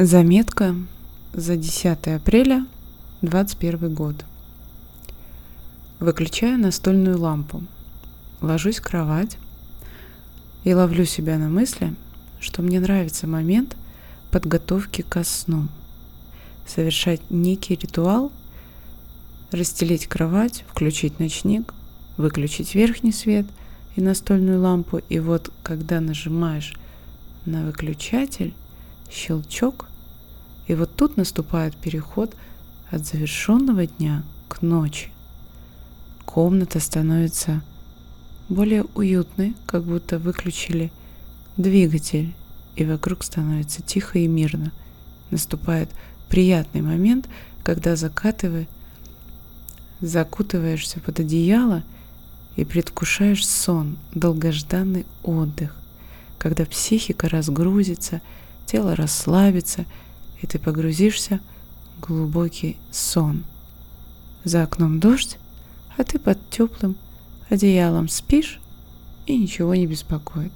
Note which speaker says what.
Speaker 1: Заметка за 10 апреля 21 год. Выключаю настольную лампу, ложусь в кровать и ловлю себя на мысли, что мне нравится момент подготовки ко сну. Совершать некий ритуал, расстелить кровать, включить ночник, выключить верхний свет и настольную лампу. И вот когда нажимаешь на выключатель, щелчок, и вот тут наступает переход от завершенного дня к ночи. Комната становится более уютной, как будто выключили двигатель, и вокруг становится тихо и мирно. Наступает приятный момент, когда закатывай, закутываешься под одеяло и предвкушаешь сон, долгожданный отдых, когда психика разгрузится, тело расслабится – и ты погрузишься в глубокий сон. За окном дождь, а ты под теплым одеялом спишь и ничего не беспокоит.